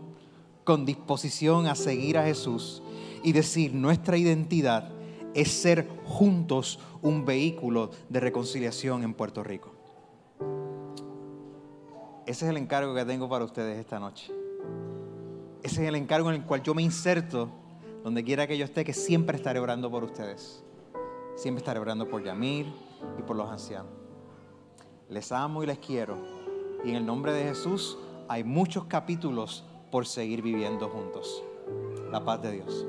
con disposición a seguir a Jesús y decir nuestra identidad es ser juntos un vehículo de reconciliación en Puerto Rico. Ese es el encargo que tengo para ustedes esta noche. Ese es el encargo en el cual yo me inserto donde quiera que yo esté, que siempre estaré orando por ustedes. Siempre estaré orando por Yamir y por los ancianos. Les amo y les quiero. Y en el nombre de Jesús hay muchos capítulos por seguir viviendo juntos. La paz de Dios.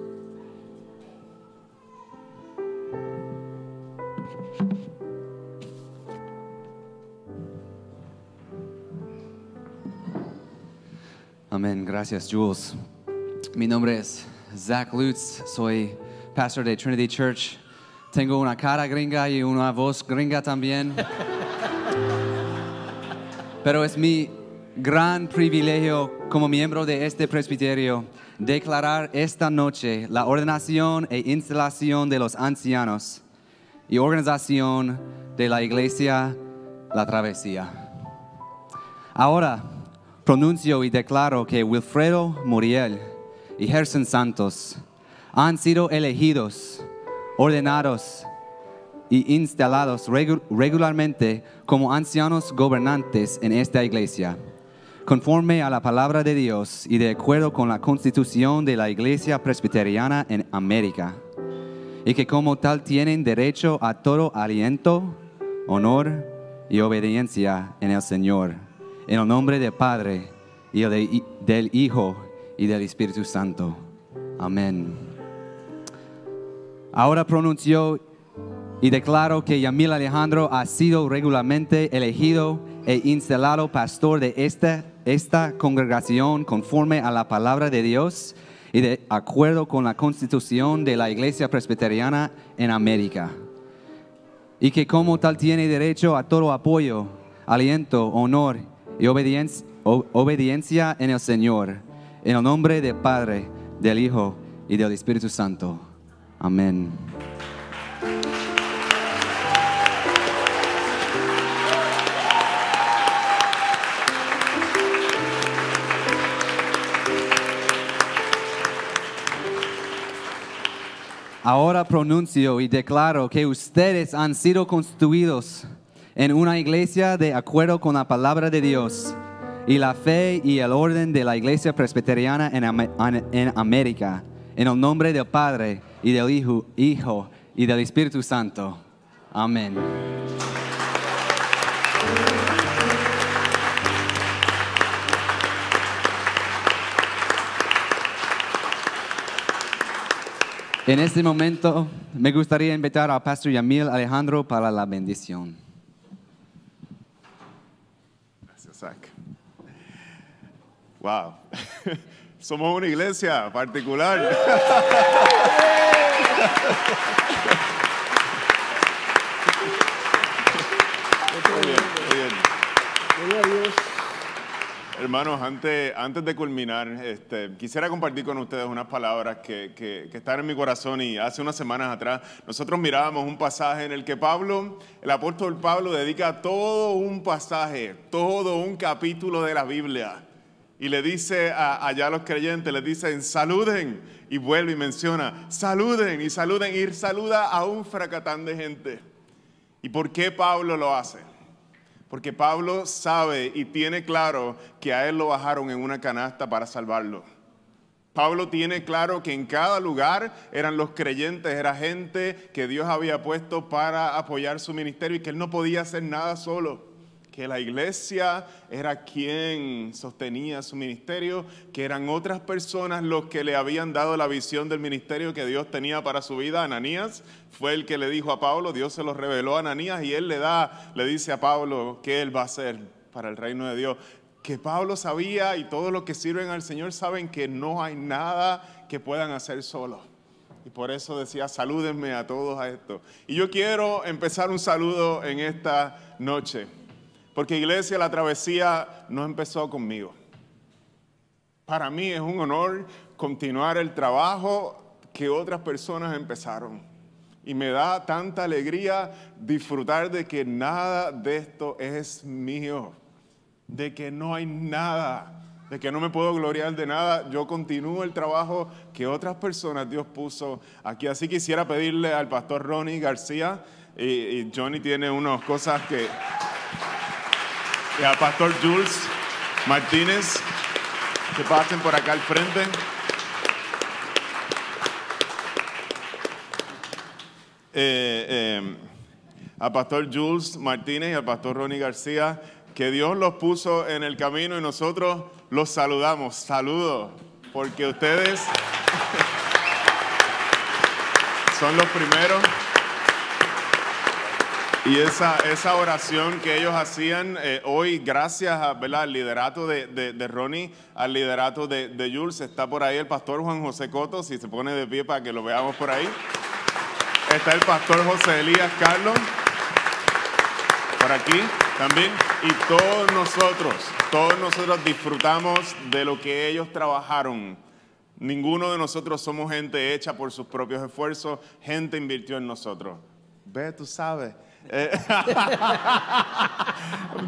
Amén, gracias Jules. Mi nombre es Zach Lutz, soy pastor de Trinity Church. Tengo una cara gringa y una voz gringa también. Pero es mi gran privilegio como miembro de este presbiterio declarar esta noche la ordenación e instalación de los ancianos y organización de la iglesia La Travesía. Ahora pronuncio y declaro que Wilfredo Muriel y Gerson Santos han sido elegidos, ordenados y instalados regu- regularmente como ancianos gobernantes en esta iglesia, conforme a la palabra de Dios y de acuerdo con la constitución de la iglesia presbiteriana en América, y que como tal tienen derecho a todo aliento, honor y obediencia en el Señor, en el nombre del Padre y el de- del Hijo y del Espíritu Santo. Amén. Ahora pronunció y declaro que Yamil Alejandro ha sido regularmente elegido e instalado pastor de esta, esta congregación conforme a la palabra de Dios y de acuerdo con la constitución de la Iglesia Presbiteriana en América. Y que como tal tiene derecho a todo apoyo, aliento, honor y obediencia, obediencia en el Señor, en el nombre del Padre, del Hijo y del Espíritu Santo. Amén. Ahora pronuncio y declaro que ustedes han sido constituidos en una iglesia de acuerdo con la palabra de Dios y la fe y el orden de la iglesia presbiteriana en, Am- en- América, en el nombre del Padre y del Hijo, y del Espíritu Santo. Amén. En este momento me gustaría invitar al pastor Yamil Alejandro para la bendición. Gracias, Zach. Wow. Somos una iglesia particular. Muy bien, muy bien. Hermanos, antes, antes de culminar, este, quisiera compartir con ustedes unas palabras que, que- que están en mi corazón y hace unas semanas atrás nosotros mirábamos un pasaje en el que Pablo, el apóstol Pablo, dedica todo un pasaje, todo un capítulo de la Biblia y le dice a, allá a los creyentes, les dicen, saluden y vuelve y menciona, saluden y saluden y saluda a un fracatán de gente. ¿Y por qué Pablo lo hace? Porque Pablo sabe y tiene claro que a él lo bajaron en una canasta para salvarlo. Pablo tiene claro que en cada lugar eran los creyentes, era gente que Dios había puesto para apoyar su ministerio y que él no podía hacer nada solo. Que la iglesia era quien sostenía su ministerio, que eran otras personas los que le habían dado la visión del ministerio que Dios tenía para su vida. Ananías fue el que le dijo a Pablo, Dios se lo reveló a Ananías y él le da, le dice a Pablo qué él va a hacer para el reino de Dios que Pablo sabía y todos los que sirven al Señor saben que no hay nada que puedan hacer solos. Y por eso decía, salúdenme a todos a esto. Y yo quiero empezar un saludo en esta noche, porque Iglesia, la travesía no empezó conmigo. Para mí es un honor continuar el trabajo que otras personas empezaron. Y me da tanta alegría disfrutar de que nada de esto es mío de que no hay nada, de que no me puedo gloriar de nada. Yo continúo el trabajo que otras personas Dios puso aquí. Así quisiera pedirle al pastor Ronnie García, y, y Johnny tiene unas cosas que... Y pastor Jules Martínez, que pasen por acá al frente. Eh, eh, al pastor Jules Martínez y al pastor Ronnie García, que Dios los puso en el camino y nosotros los saludamos. Saludos, porque ustedes son los primeros. Y esa, esa oración que ellos hacían eh, hoy, gracias a, ¿verdad? al liderato de, de- de Ronnie, al liderato de, de Jules, está por ahí el pastor Juan José Coto, si se pone de pie para que lo veamos por ahí. Está el pastor José Elías Carlos, por aquí también. Y todos nosotros, todos nosotros disfrutamos de lo que ellos trabajaron. Ninguno de nosotros somos gente hecha por sus propios esfuerzos, gente invirtió en nosotros. Ve, tú sabes. Eh,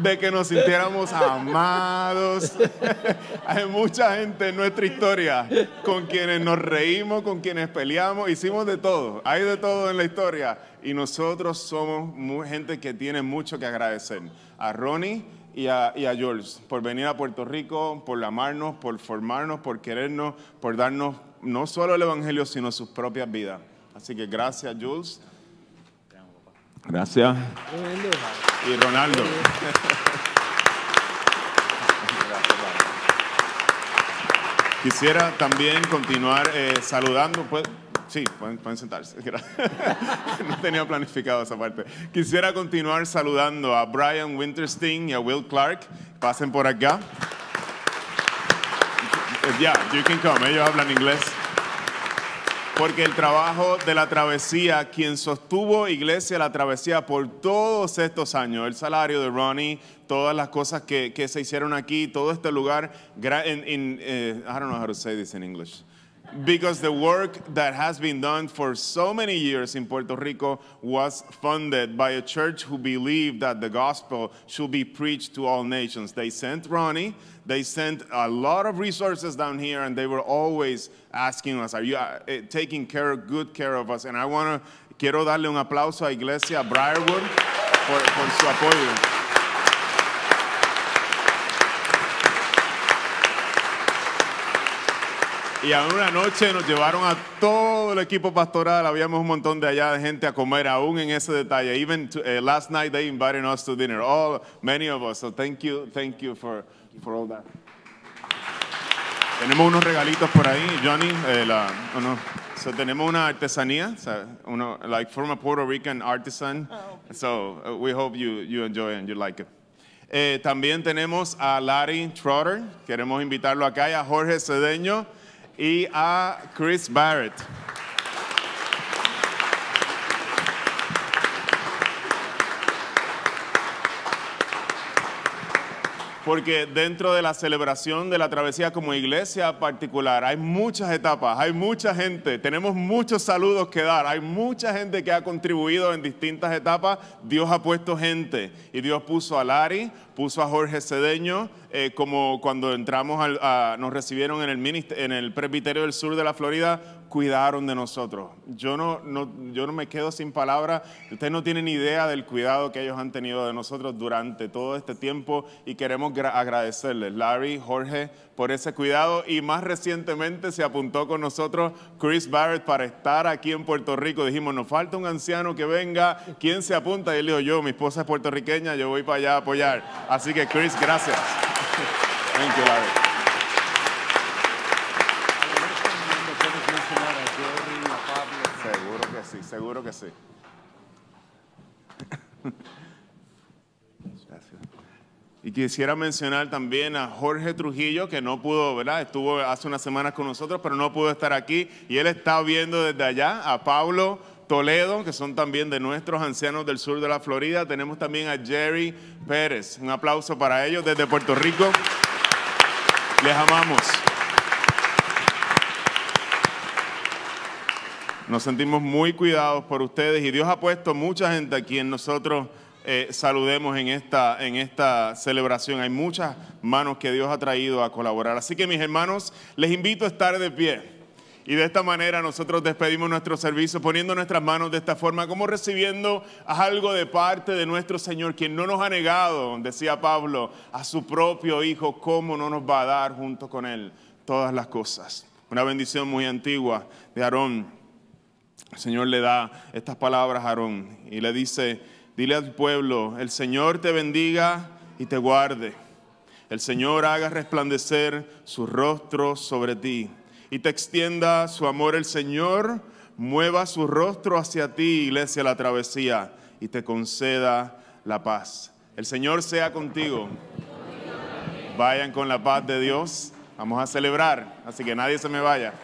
de que nos sintiéramos amados. Hay mucha gente en nuestra historia con quienes nos reímos, con quienes peleamos, hicimos de todo. Hay de todo en la historia. Y nosotros somos gente que tiene mucho que agradecer. A Ronnie y a, y a Jules por venir a Puerto Rico, por amarnos, por formarnos, por querernos, por darnos no solo el Evangelio, sino sus propias vidas. Así que gracias, Jules. Gracias. Y Ronaldo. Quisiera también continuar eh, saludando. pues, sí, pueden, pueden sentarse. no tenía planificado esa parte. Quisiera continuar saludando a Brian Winterstein y a Will Clark. Pasen por acá. Ya, you can come. Ellos hablan inglés. Porque el trabajo de la travesía, quien sostuvo Iglesia la travesía por todos estos años, el salario de Ronnie, todas las cosas que, que se hicieron aquí, todo este lugar, in, in, eh, I don't know how to say this in English. Because the work that has been done for so many years in Puerto Rico was funded by a church who believed that the gospel should be preached to all nations. They sent Ronnie, they sent a lot of resources down here, and they were always asking us, Are you uh, eh, taking care, good care of us? And I want to, quiero darle un aplauso a Iglesia Briarwood por, por su apoyo. Y a una noche nos llevaron a todo el equipo pastoral, habíamos un montón de allá gente a comer aún en ese detalle. Even to- eh, last night they invited us to dinner, all many of us. So thank you, thank you for, for all that. Tenemos unos regalitos por ahí, Johnny. eh, la- uno- so tenemos una artesanía, so, uno, like from a Puerto Rican artisan. So uh, we hope you, you enjoy and you like it. Eh, también tenemos a Larry Trotter, queremos invitarlo acá, y a Jorge Cedeño y a Chris Barrett. Porque dentro de la celebración de la travesía como iglesia particular hay muchas etapas, hay mucha gente, tenemos muchos saludos que dar, hay mucha gente que ha contribuido en distintas etapas, Dios ha puesto gente y Dios puso a Lari, puso a Jorge Cedeño, eh, como cuando entramos, al, nos recibieron en el, en el presbiterio del sur de la Florida, cuidaron de nosotros. Yo no, no, yo no me quedo sin palabras. Ustedes no tienen idea del cuidado que ellos han tenido de nosotros durante todo este tiempo y queremos agradecerles, Larry, Jorge, por ese cuidado. Y más recientemente se apuntó con nosotros Chris Barrett para estar aquí en Puerto Rico. Dijimos, nos falta un anciano que venga. ¿Quién se apunta? Y él dijo, yo, mi esposa es puertorriqueña, yo voy para allá a apoyar. Así que Chris, gracias. Thank you, Larry. Seguro que sí. Gracias. Y quisiera mencionar también a Jorge Trujillo, que no pudo, ¿verdad? Estuvo hace unas semanas con nosotros, pero no pudo estar aquí. Y él está viendo desde allá a Pablo Toledo, que son también de nuestros ancianos del sur de la Florida. Tenemos también a Jerry Pérez. Un aplauso para ellos desde Puerto Rico. Les amamos. Nos sentimos muy cuidados por ustedes y Dios ha puesto mucha gente aquí en nosotros eh, saludemos en esta, en esta celebración. Hay muchas manos que Dios ha traído a colaborar. Así que mis hermanos, les invito a estar de pie. Y de esta manera nosotros despedimos nuestro servicio poniendo nuestras manos de esta forma, como recibiendo algo de parte de nuestro Señor, quien no nos ha negado, decía Pablo, a su propio Hijo, ¿cómo no nos va a dar junto con Él todas las cosas? Una bendición muy antigua de Aarón el Señor le da estas palabras a Aarón y le dice, dile al pueblo, el Señor te bendiga y te guarde. El Señor haga resplandecer su rostro sobre ti y te extienda su amor. El Señor mueva su rostro hacia ti, iglesia, la travesía, y te conceda la paz. El Señor sea contigo. Vayan con la paz de Dios. Vamos a celebrar, así que nadie se me vaya.